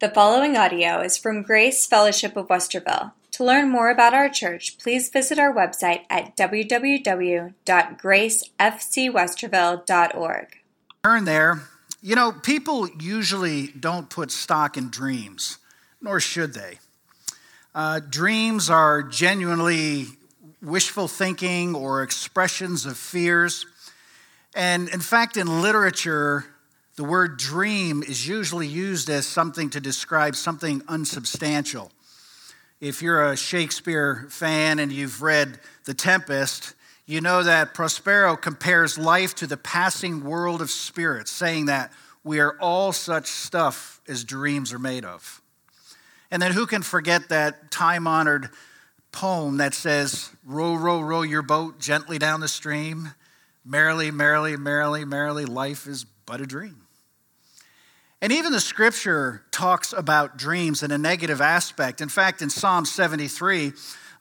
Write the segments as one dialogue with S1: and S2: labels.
S1: The following audio is from Grace Fellowship of Westerville. To learn more about our church, please visit our website at www.gracefcwesterville.org.
S2: Turn there. You know, people usually don't put stock in dreams, nor should they. Uh, dreams are genuinely wishful thinking or expressions of fears. And in fact, in literature, the word dream is usually used as something to describe something unsubstantial. If you're a Shakespeare fan and you've read The Tempest, you know that Prospero compares life to the passing world of spirits, saying that we are all such stuff as dreams are made of. And then who can forget that time honored poem that says, Row, row, row your boat gently down the stream. Merrily, merrily, merrily, merrily, life is but a dream. And even the scripture talks about dreams in a negative aspect. In fact, in Psalm 73,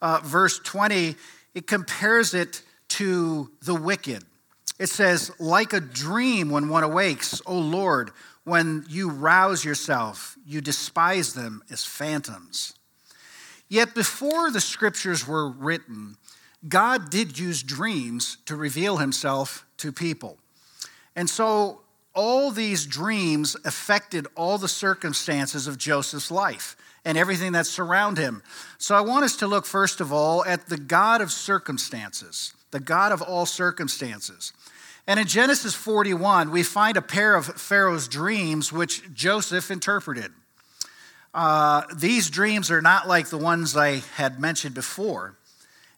S2: uh, verse 20, it compares it to the wicked. It says, like a dream when one awakes, O Lord, when you rouse yourself, you despise them as phantoms. Yet before the scriptures were written, God did use dreams to reveal himself to people. And so all these dreams affected all the circumstances of Joseph's life and everything that surround him. So I want us to look first of all at the God of circumstances, the God of all circumstances. And in Genesis 41, we find a pair of Pharaoh's dreams which Joseph interpreted. Uh, these dreams are not like the ones I had mentioned before.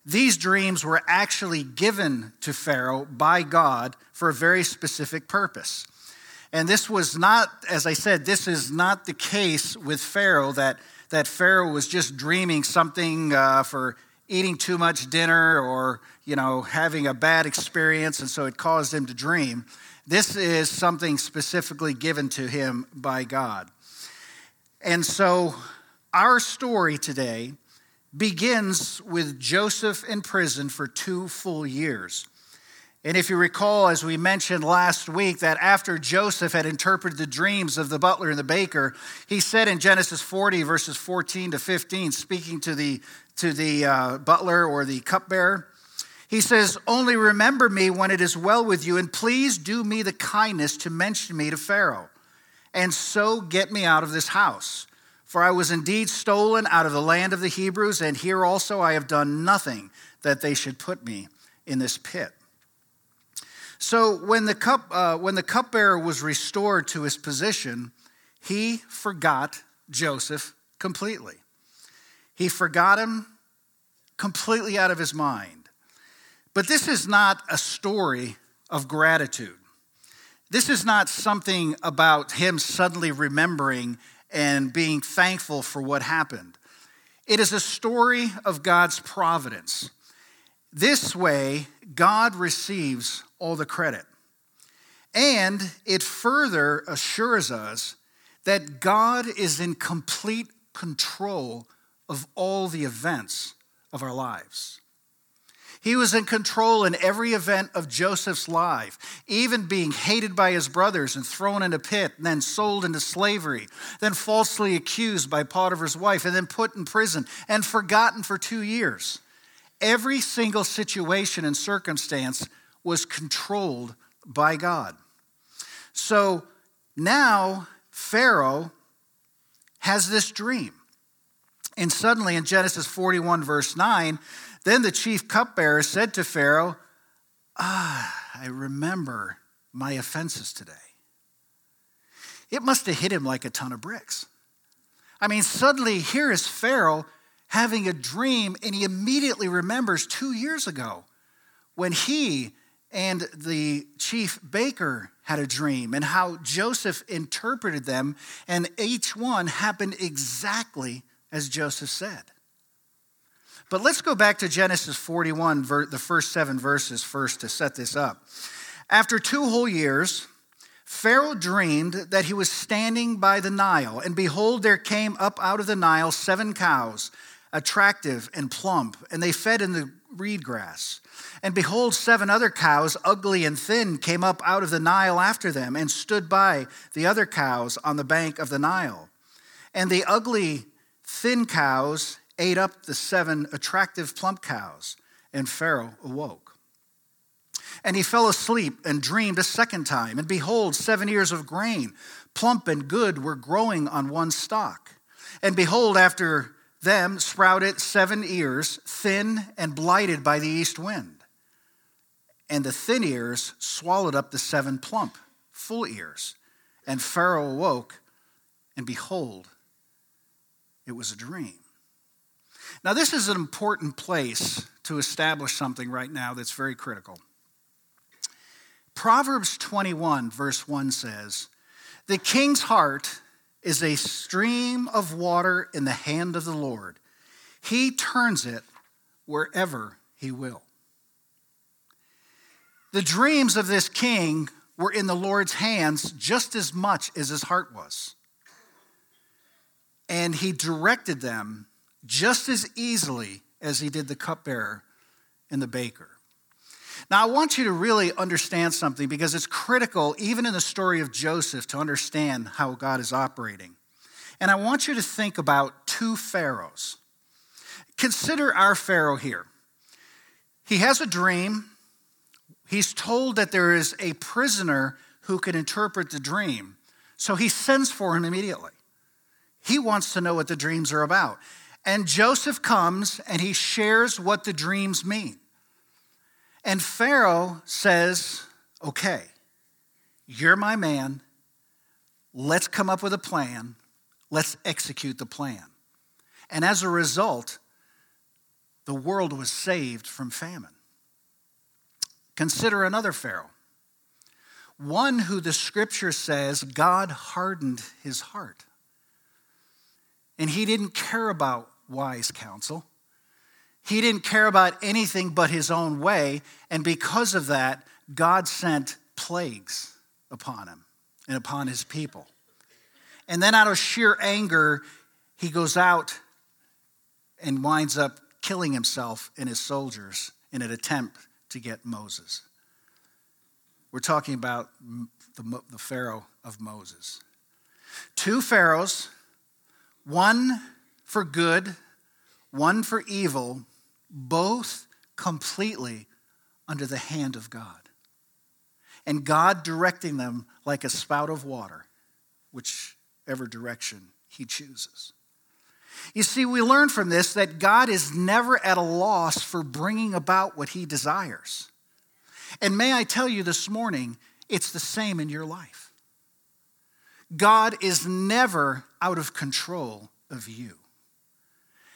S2: These dreams were actually given to Pharaoh by God for a very specific purpose. And this was not, as I said, this is not the case with Pharaoh that, that Pharaoh was just dreaming something uh, for eating too much dinner or, you know, having a bad experience, and so it caused him to dream. This is something specifically given to him by God. And so our story today begins with Joseph in prison for two full years. And if you recall, as we mentioned last week, that after Joseph had interpreted the dreams of the butler and the baker, he said in Genesis 40, verses 14 to 15, speaking to the, to the uh, butler or the cupbearer, he says, Only remember me when it is well with you, and please do me the kindness to mention me to Pharaoh, and so get me out of this house. For I was indeed stolen out of the land of the Hebrews, and here also I have done nothing that they should put me in this pit. So when the cup uh, when the cupbearer was restored to his position, he forgot Joseph completely. He forgot him completely out of his mind. But this is not a story of gratitude. This is not something about him suddenly remembering and being thankful for what happened. It is a story of God's providence. This way, God receives all the credit. And it further assures us that God is in complete control of all the events of our lives. He was in control in every event of Joseph's life, even being hated by his brothers and thrown in a pit, and then sold into slavery, then falsely accused by Potiphar's wife, and then put in prison and forgotten for two years. Every single situation and circumstance was controlled by God. So now Pharaoh has this dream. And suddenly in Genesis 41, verse 9, then the chief cupbearer said to Pharaoh, Ah, I remember my offenses today. It must have hit him like a ton of bricks. I mean, suddenly here is Pharaoh having a dream, and he immediately remembers two years ago when he and the chief baker had a dream and how Joseph interpreted them, and each one happened exactly as Joseph said. But let's go back to Genesis 41, the first seven verses first to set this up. After two whole years, Pharaoh dreamed that he was standing by the Nile, and behold, there came up out of the Nile seven cows attractive and plump, and they fed in the reed grass. And behold, seven other cows, ugly and thin, came up out of the Nile after them and stood by the other cows on the bank of the Nile. And the ugly, thin cows ate up the seven attractive plump cows, and Pharaoh awoke. And he fell asleep and dreamed a second time. And behold, seven ears of grain, plump and good, were growing on one stalk. And behold, after them sprouted seven ears, thin and blighted by the east wind. And the thin ears swallowed up the seven plump, full ears. And Pharaoh awoke, and behold, it was a dream. Now, this is an important place to establish something right now that's very critical. Proverbs 21, verse 1 says, The king's heart is a stream of water in the hand of the Lord. He turns it wherever he will. The dreams of this king were in the Lord's hands just as much as his heart was. And he directed them just as easily as he did the cupbearer and the baker. Now, I want you to really understand something because it's critical, even in the story of Joseph, to understand how God is operating. And I want you to think about two pharaohs. Consider our Pharaoh here. He has a dream. He's told that there is a prisoner who can interpret the dream. So he sends for him immediately. He wants to know what the dreams are about. And Joseph comes and he shares what the dreams mean. And Pharaoh says, Okay, you're my man. Let's come up with a plan. Let's execute the plan. And as a result, the world was saved from famine. Consider another Pharaoh, one who the scripture says God hardened his heart. And he didn't care about wise counsel. He didn't care about anything but his own way, and because of that, God sent plagues upon him and upon his people. And then, out of sheer anger, he goes out and winds up killing himself and his soldiers in an attempt to get Moses. We're talking about the, the Pharaoh of Moses. Two Pharaohs, one for good, one for evil, both completely under the hand of God. And God directing them like a spout of water, whichever direction He chooses. You see, we learn from this that God is never at a loss for bringing about what He desires. And may I tell you this morning, it's the same in your life. God is never out of control of you.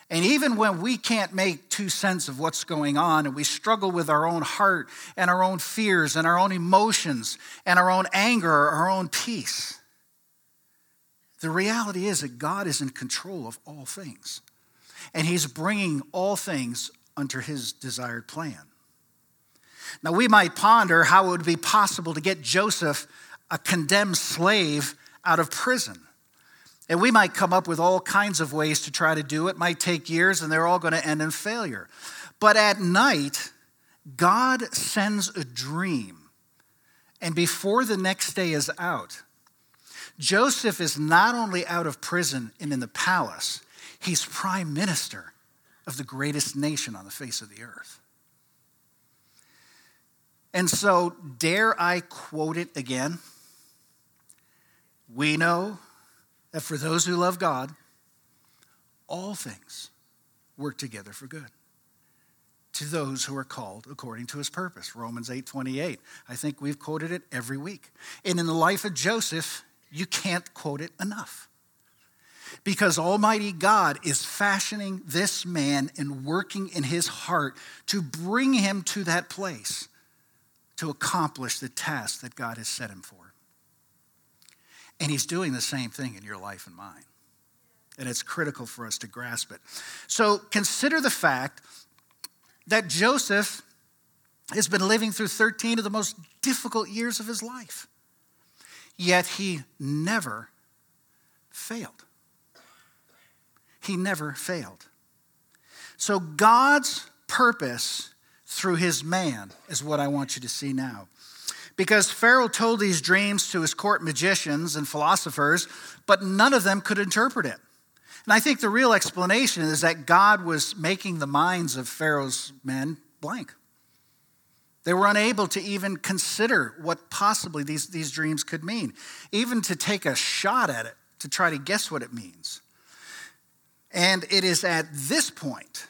S2: And even when we can't make two cents of what's going on and we struggle with our own heart and our own fears and our own emotions and our own anger, our own peace, the reality is that God is in control of all things. And He's bringing all things under His desired plan. Now, we might ponder how it would be possible to get Joseph, a condemned slave, out of prison. And we might come up with all kinds of ways to try to do it. might take years and they're all going to end in failure. But at night, God sends a dream. And before the next day is out, Joseph is not only out of prison and in the palace, he's prime minister of the greatest nation on the face of the earth. And so, dare I quote it again? We know that for those who love God, all things work together for good to those who are called according to his purpose. Romans 8 28 i think we've quoted it every week. And in the life of joseph you can't quote it enough. Because almighty god is fashioning this man and working in his heart to bring him to that place to accomplish the task that god has set him for and he's doing the same thing in your life and mine. And it's critical for us to grasp it. So consider the fact that Joseph has been living through 13 of the most difficult years of his life. Yet he never failed. He never failed. So God's purpose through his man is what I want you to see now. Because Pharaoh told these dreams to his court magicians and philosophers, but none of them could interpret it. And I think the real explanation is that God was making the minds of Pharaoh's men blank. They were unable to even consider what possibly these, these dreams could mean, even to take a shot at it to try to guess what it means. And it is at this point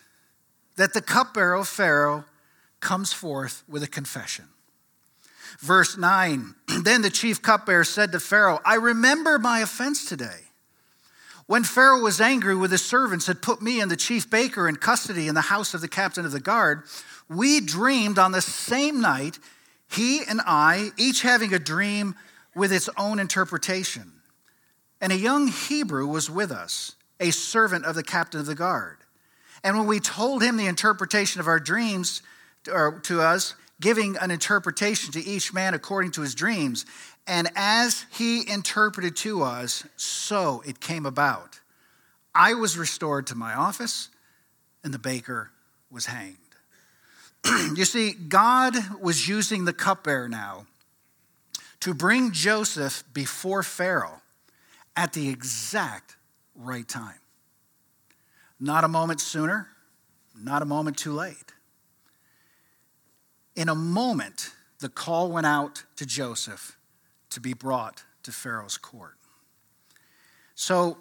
S2: that the cupbearer of Pharaoh comes forth with a confession. Verse 9 Then the chief cupbearer said to Pharaoh, I remember my offense today. When Pharaoh was angry with his servants, had put me and the chief baker in custody in the house of the captain of the guard, we dreamed on the same night, he and I, each having a dream with its own interpretation. And a young Hebrew was with us, a servant of the captain of the guard. And when we told him the interpretation of our dreams to us, giving an interpretation to each man according to his dreams, and as he interpreted to us, so it came about. I was restored to my office, and the baker was hanged. you see, God was using the cupbearer now to bring Joseph before Pharaoh at the exact right time. Not a moment sooner, not a moment too late. In a moment, the call went out to Joseph to be brought to Pharaoh's court. So,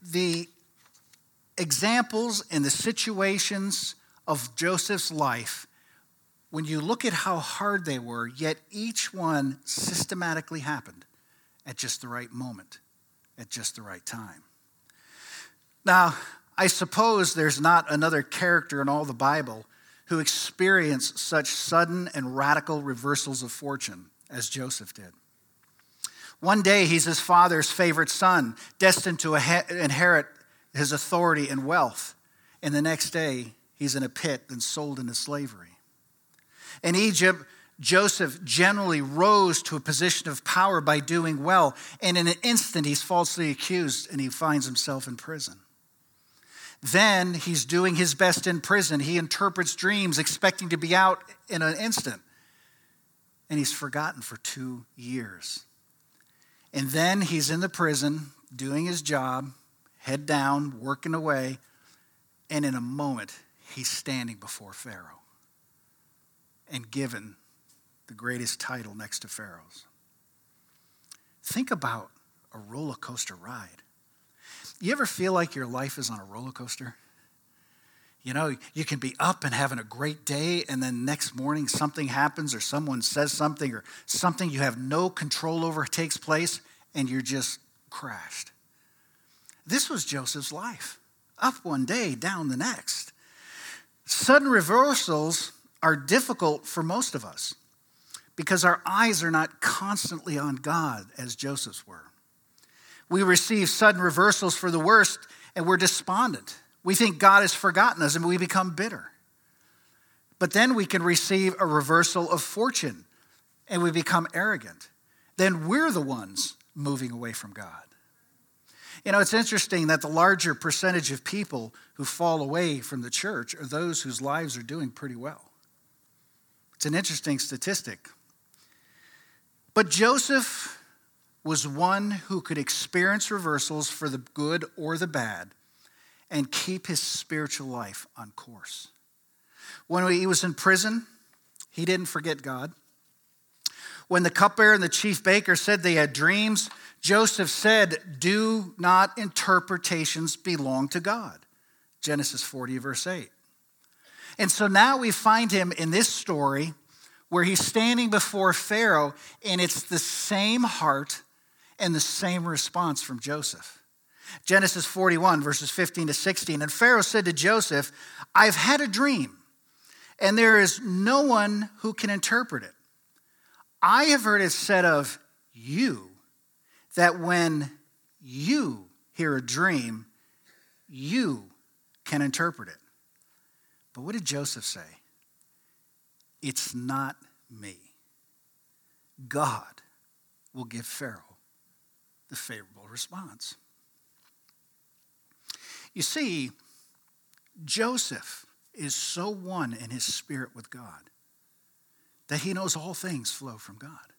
S2: the examples and the situations of Joseph's life, when you look at how hard they were, yet each one systematically happened at just the right moment, at just the right time. Now, I suppose there's not another character in all the Bible who experienced such sudden and radical reversals of fortune as Joseph did. One day, he's his father's favorite son, destined to inherit his authority and wealth. And the next day, he's in a pit and sold into slavery. In Egypt, Joseph generally rose to a position of power by doing well, and in an instant, he's falsely accused and he finds himself in prison. Then he's doing his best in prison. He interprets dreams, expecting to be out in an instant. And he's forgotten for two years. And then he's in the prison doing his job, head down, working away, and in a moment, he's standing before Pharaoh and given the greatest title next to Pharaoh's. Think about a roller coaster ride. You ever feel like your life is on a roller coaster? You know, you can be up and having a great day, and then next morning something happens, or someone says something, or something you have no control over takes place, and you're just crashed. This was Joseph's life up one day, down the next. Sudden reversals are difficult for most of us because our eyes are not constantly on God as Joseph's were. We receive sudden reversals for the worst, and we're despondent. We think God has forgotten us and we become bitter. But then we can receive a reversal of fortune and we become arrogant. Then we're the ones moving away from God. You know, it's interesting that the larger percentage of people who fall away from the church are those whose lives are doing pretty well. It's an interesting statistic. But Joseph was one who could experience reversals for the good or the bad and keep his spiritual life on course. When he was in prison, he didn't forget God. When the cupbearer and the chief baker said they had dreams, Joseph said, Do not interpretations belong to God? Genesis 40, verse 8. And so now we find him in this story where he's standing before Pharaoh, and it's the same heart and the same response from Joseph. Genesis 41, verses 15 to 16. And Pharaoh said to Joseph, I've had a dream, and there is no one who can interpret it. I have heard it said of you that when you hear a dream, you can interpret it. But what did Joseph say? It's not me. God will give Pharaoh the favorable response. You see, Joseph is so one in his spirit with God that he knows all things flow from God.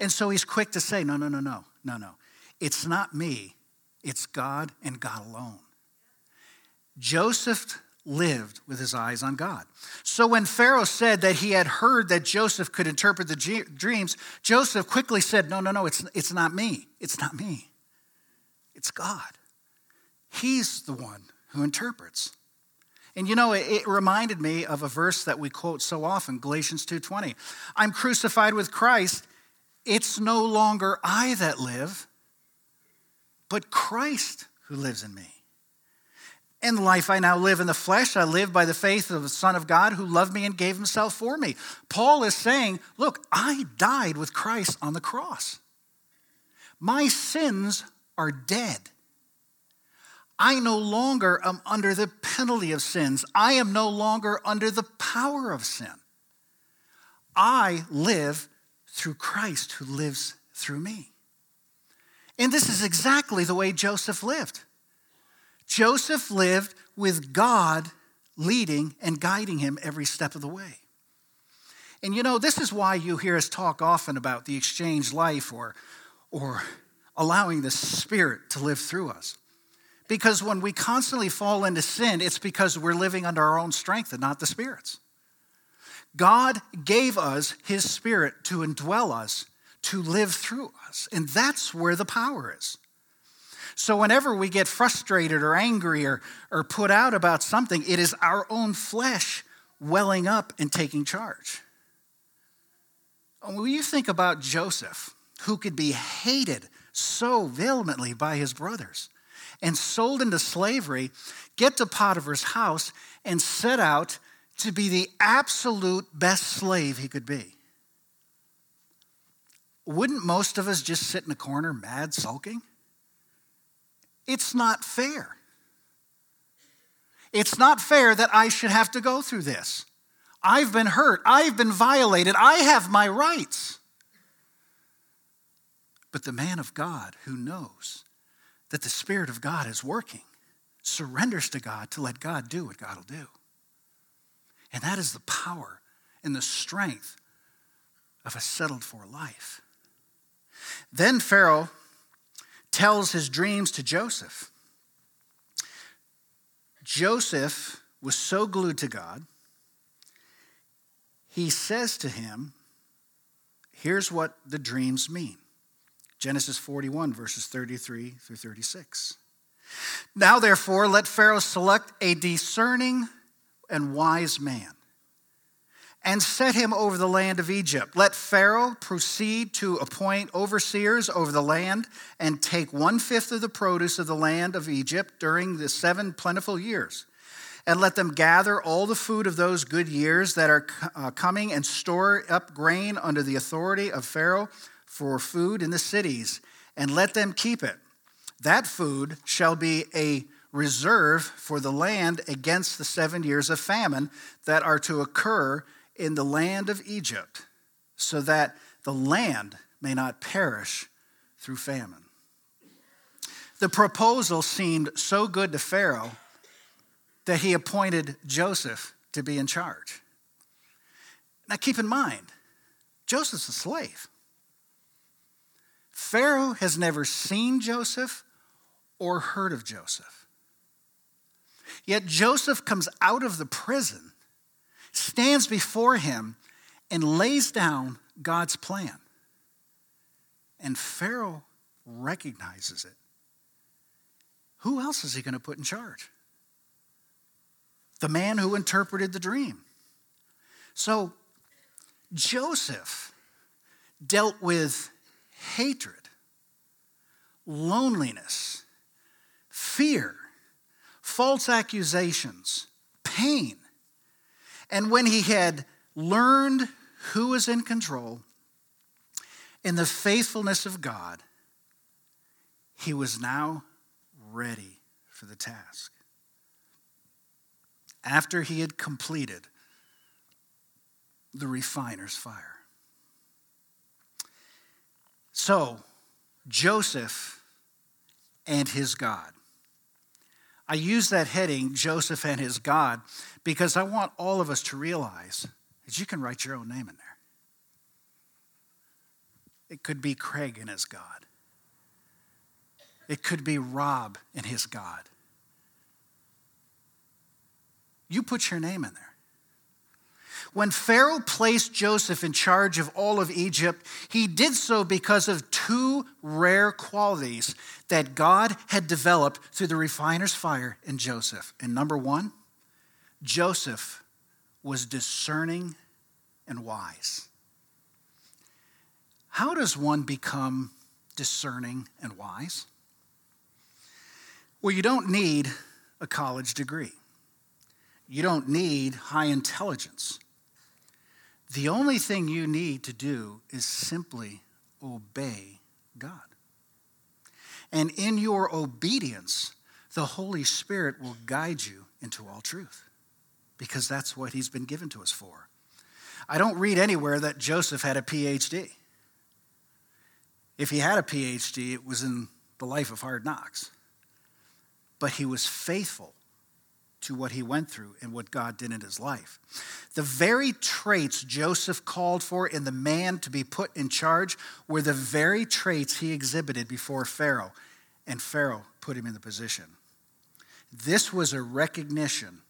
S2: And so he's quick to say, No, no, no, no, no, no. It's not me, It's God and God alone. Joseph lived with his eyes on God. So when Pharaoh said that he had heard that Joseph could interpret the dreams, Joseph quickly said, No, no, no, it's, it's not me. It's not me. It's God. He's the one who interprets. And you know, it, it reminded me of a verse that we quote so often, Galatians 2:20. I'm crucified with Christ. It's no longer I that live, but Christ who lives in me. In the life I now live in the flesh, I live by the faith of the Son of God who loved me and gave himself for me. Paul is saying, Look, I died with Christ on the cross. My sins are dead. I no longer am under the penalty of sins. I am no longer under the power of sin. I live through Christ who lives through me. And this is exactly the way Joseph lived. Joseph lived with God leading and guiding him every step of the way. And you know, this is why you hear us talk often about the exchange life or, or allowing the Spirit to live through us. Because when we constantly fall into sin, it's because we're living under our own strength and not the Spirit's. God gave us His Spirit to indwell us, to live through us. And that's where the power is. So, whenever we get frustrated or angry or, or put out about something, it is our own flesh welling up and taking charge. When you think about Joseph, who could be hated so vehemently by his brothers and sold into slavery, get to Potiphar's house and set out to be the absolute best slave he could be. Wouldn't most of us just sit in a corner mad sulking? It's not fair. It's not fair that I should have to go through this. I've been hurt. I've been violated. I have my rights. But the man of God who knows that the Spirit of God is working surrenders to God to let God do what God will do. And that is the power and the strength of a settled for life. Then Pharaoh tells his dreams to Joseph. Joseph was so glued to God, he says to him, Here's what the dreams mean Genesis 41, verses 33 through 36. Now, therefore, let Pharaoh select a discerning and wise man and set him over the land of Egypt. Let Pharaoh proceed to appoint overseers over the land and take one fifth of the produce of the land of Egypt during the seven plentiful years. And let them gather all the food of those good years that are uh, coming and store up grain under the authority of Pharaoh for food in the cities, and let them keep it. That food shall be a reserve for the land against the seven years of famine that are to occur in the land of Egypt, so that the land may not perish through famine. The proposal seemed so good to Pharaoh that he appointed Joseph to be in charge. Now, keep in mind, Joseph's a slave. Pharaoh has never seen Joseph or heard of Joseph. Yet Joseph comes out of the prison stands before him and lays down God's plan. And Pharaoh recognizes it. Who else is he going to put in charge? The man who interpreted the dream. So Joseph dealt with hatred, loneliness, fear, false accusations, pain, and when he had learned who was in control in the faithfulness of God, he was now ready for the task. After he had completed the refiner's fire. So, Joseph and his God. I use that heading, Joseph and his God, because I want all of us to realize that you can write your own name in there. It could be Craig and his God. it could be Rob and his God. You put your name in there. When Pharaoh placed Joseph in charge of all of Egypt, he did so because of two rare qualities that God had developed through the refiner's fire in Joseph. And number one, Joseph was discerning and wise. How does one become discerning and wise? Well, you don't need a college degree. You don't need high intelligence. The only thing you need to do is simply obey God. And in your obedience, the Holy Spirit will guide you into all truth because that's what He's been given to us for. I don't read anywhere that Joseph had a PhD. If he had a PhD, it was in the life of hard knocks. But he was faithful to what he went through and what God did in his life. The very traits Joseph called for in the man to be put in charge were the very traits he exhibited before Pharaoh, and Pharaoh put him in the position. This was a recognition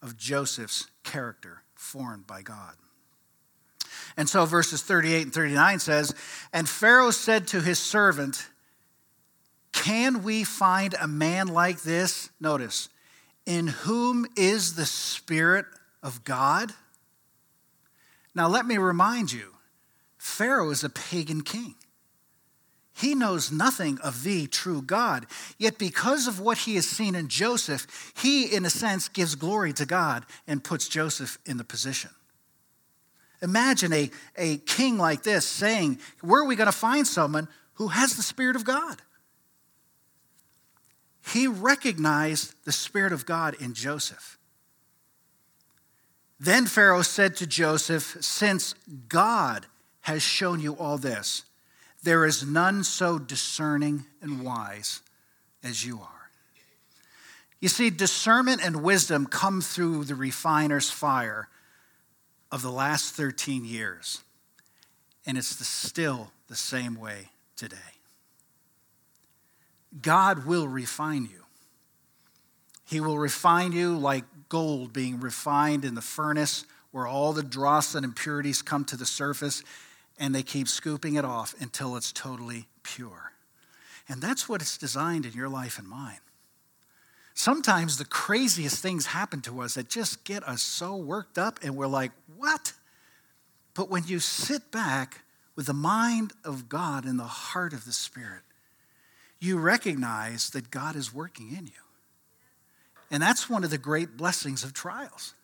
S2: of Joseph's character formed by God. And so verses 38 and 39 says, And Pharaoh said to his servant, Can we find a man like this? Notice, in whom is the Spirit of God? Now, let me remind you Pharaoh is a pagan king. He knows nothing of the true God. Yet, because of what he has seen in Joseph, he, in a sense, gives glory to God and puts Joseph in the position. Imagine a, a king like this saying, Where are we going to find someone who has the Spirit of God? He recognized the Spirit of God in Joseph. Then Pharaoh said to Joseph, Since God has shown you all this, there is none so discerning and wise as you are. You see, discernment and wisdom come through the refiner's fire of the last 13 years, and it's the, still the same way today. God will refine you. He will refine you like gold being refined in the furnace where all the dross and impurities come to the surface and they keep scooping it off until it's totally pure. And that's what it's designed in your life and mine. Sometimes the craziest things happen to us that just get us so worked up and we're like, what? But when you sit back with the mind of God and the heart of the Spirit, you recognize that God is working in you. And that's one of the great blessings of trials.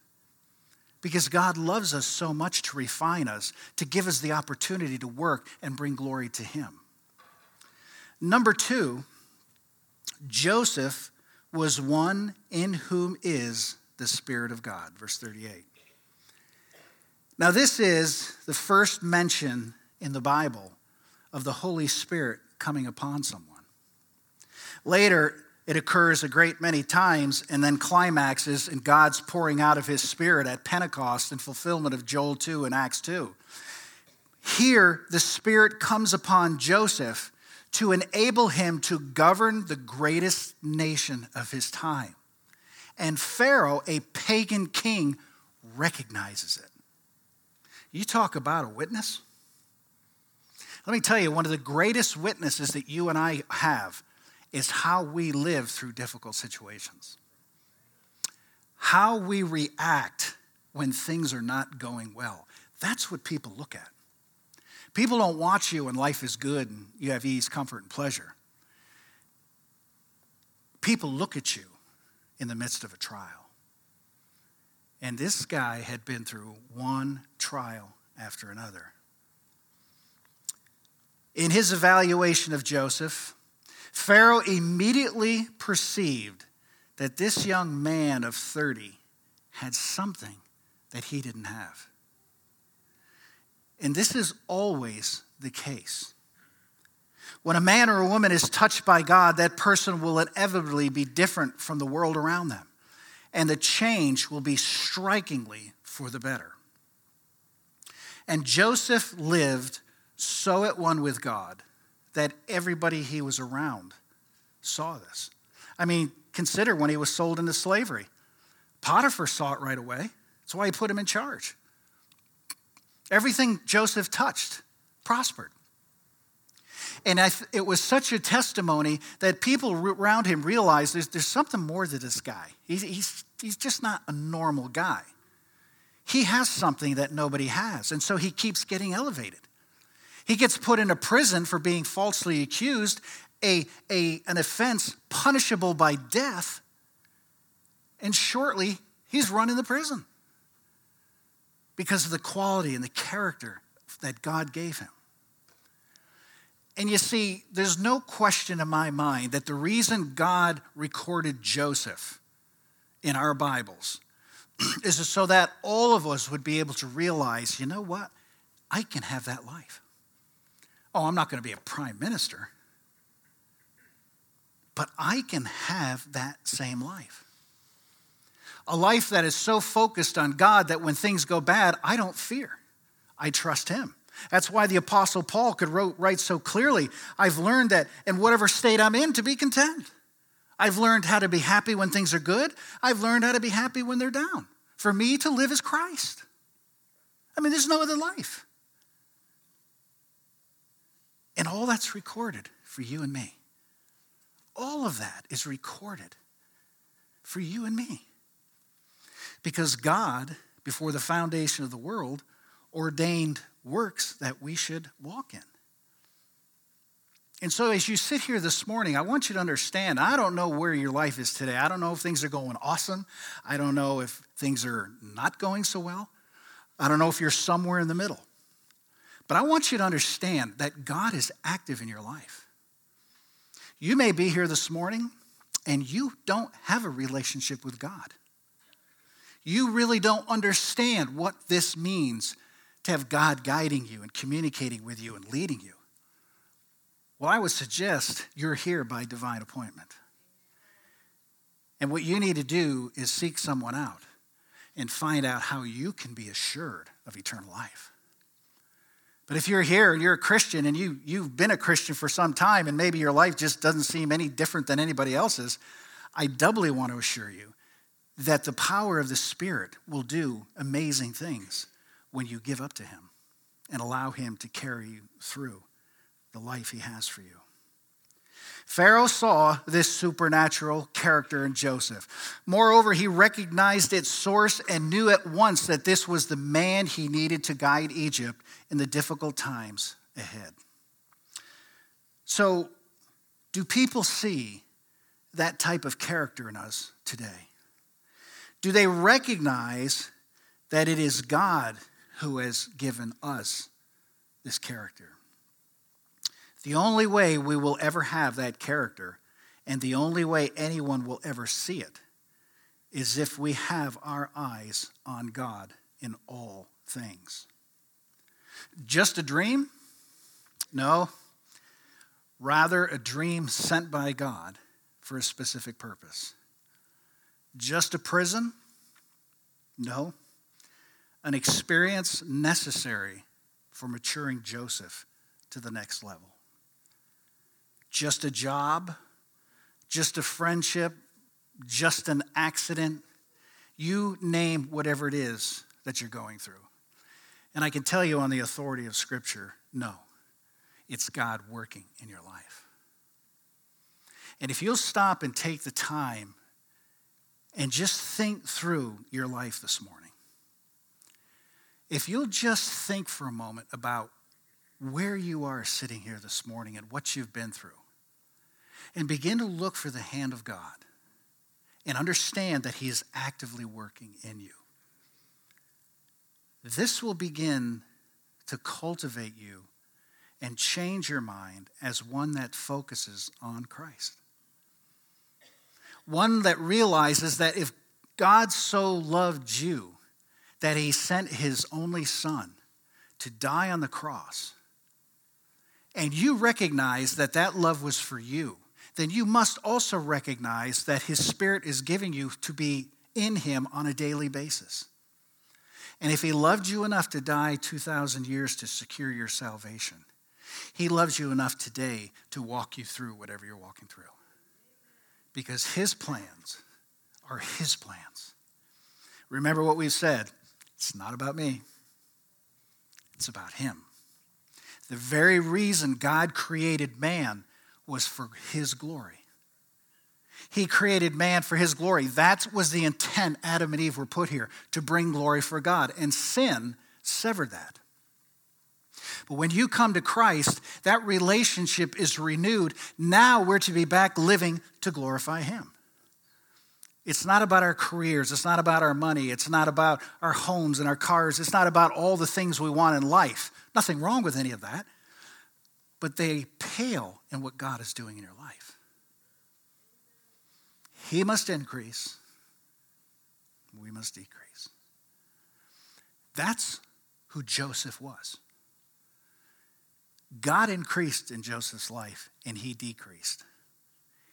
S2: Because God loves us so much to refine us, to give us the opportunity to work and bring glory to Him. Number two, Joseph was one in whom is the Spirit of God. Verse 38. Now, this is the first mention in the Bible of the Holy Spirit coming upon someone. Later, it occurs a great many times and then climaxes in God's pouring out of his spirit at Pentecost in fulfillment of Joel 2 and Acts 2. Here, the Spirit comes upon Joseph to enable him to govern the greatest nation of his time. And Pharaoh, a pagan king, recognizes it. You talk about a witness? Let me tell you, one of the greatest witnesses that you and I have is how we live through difficult situations, how we react when things are not going well. That's what people look at. People don't watch you when life is good and you have ease, comfort, and pleasure. People look at you in the midst of a trial. And this guy had been through one trial after another. In his evaluation of Joseph, Pharaoh immediately perceived that this young man of 30 had something that he didn't have. And this is always the case. When a man or a woman is touched by God, that person will inevitably be different from the world around them. And the change will be strikingly for the better. And Joseph lived so at one with God that everybody he was around saw this. I mean, consider when he was sold into slavery. Potiphar saw it right away. That's why he put him in charge. Everything Joseph touched prospered. And th- it was such a testimony that people around him realized there's, there's something more to this guy. He's, he's, he's just not a normal guy. He has something that nobody has, and so he keeps getting elevated. He gets put into prison for being falsely accused, a, a, an offense punishable by death, and shortly he's running the prison because of the quality and the character that God gave him. And you see, there's no question in my mind that the reason God recorded Joseph in our Bibles is so that all of us would be able to realize you know what? I can have that life. Oh, I'm not going to be a prime minister, but I can have that same life. A life that is so focused on God that when things go bad, I don't fear. I trust Him. That's why the Apostle Paul could write so clearly I've learned that in whatever state I'm in, to be content. I've learned how to be happy when things are good. I've learned how to be happy when they're down. For me to live is Christ. I mean, there's no other life. And all that's recorded for you and me. All of that is recorded for you and me. Because God, before the foundation of the world, ordained works that we should walk in. And so, as you sit here this morning, I want you to understand I don't know where your life is today. I don't know if things are going awesome. I don't know if things are not going so well. I don't know if you're somewhere in the middle. But I want you to understand that God is active in your life. You may be here this morning and you don't have a relationship with God. You really don't understand what this means to have God guiding you and communicating with you and leading you. Well, I would suggest you're here by divine appointment. And what you need to do is seek someone out and find out how you can be assured of eternal life. But if you're here and you're a Christian and you, you've been a Christian for some time and maybe your life just doesn't seem any different than anybody else's, I doubly want to assure you that the power of the Spirit will do amazing things when you give up to Him and allow Him to carry you through the life He has for you. Pharaoh saw this supernatural character in Joseph. Moreover, he recognized its source and knew at once that this was the man he needed to guide Egypt in the difficult times ahead. So, do people see that type of character in us today? Do they recognize that it is God who has given us this character. The only way we will ever have that character, and the only way anyone will ever see it, is if we have our eyes on God in all things. Just a dream? No. Rather, a dream sent by God for a specific purpose. Just a prison? No an experience necessary for maturing Joseph to the next level. Just a job, just a friendship, just an accident. You name whatever it is that you're going through. And I can tell you on the authority of Scripture no, it's God working in your life. And if you'll stop and take the time and just think through your life this morning, if you'll just think for a moment about where you are sitting here this morning and what you've been through, and begin to look for the hand of God and understand that He is actively working in you, this will begin to cultivate you and change your mind as one that focuses on Christ. One that realizes that if God so loved you, that he sent his only son to die on the cross, and you recognize that that love was for you, then you must also recognize that his spirit is giving you to be in him on a daily basis. And if he loved you enough to die 2,000 years to secure your salvation, he loves you enough today to walk you through whatever you're walking through. because his plans are his plans. Remember what we've said it's not about me, it's about him. The very reason God created man was for his glory. He created man for his glory. That was the intent Adam and Eve were put here to bring glory for God. And sin severed that. But when you come to Christ, that relationship is renewed. Now we're to be back living to glorify Him. It's not about our careers. It's not about our money. It's not about our homes and our cars. It's not about all the things we want in life. Nothing wrong with any of that. But they pale in what God is doing in your life. He must increase, we must decrease. That's who Joseph was. God increased in Joseph's life and he decreased.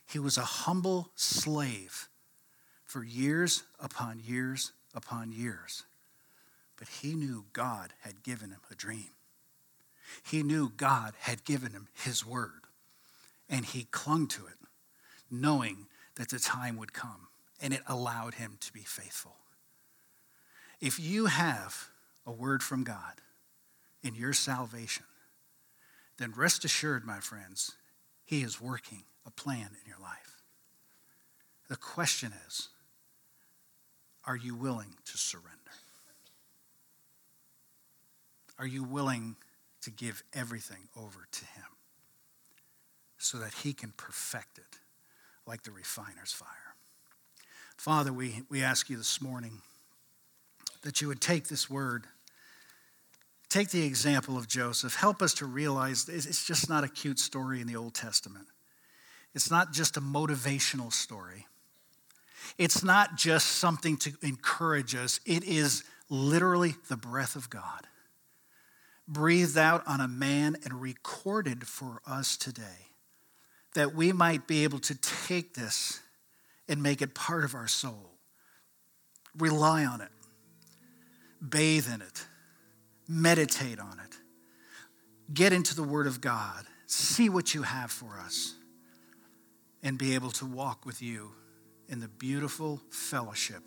S2: He was a humble slave for years upon years upon years. But he knew God had given him a dream. He knew God had given him his word. And he clung to it, knowing that the time would come. And it allowed him to be faithful. If you have a word from God in your salvation, then rest assured, my friends, He is working a plan in your life. The question is are you willing to surrender? Are you willing to give everything over to Him so that He can perfect it like the refiner's fire? Father, we, we ask you this morning that you would take this word Take the example of Joseph. Help us to realize it's just not a cute story in the Old Testament. It's not just a motivational story. It's not just something to encourage us. It is literally the breath of God, breathed out on a man and recorded for us today, that we might be able to take this and make it part of our soul, rely on it, bathe in it. Meditate on it, get into the Word of God, see what you have for us, and be able to walk with you in the beautiful fellowship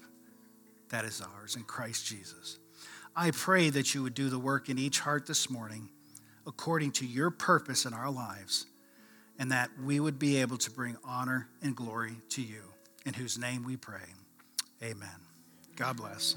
S2: that is ours in Christ Jesus. I pray that you would do the work in each heart this morning according to your purpose in our lives, and that we would be able to bring honor and glory to you, in whose name we pray. Amen. God bless.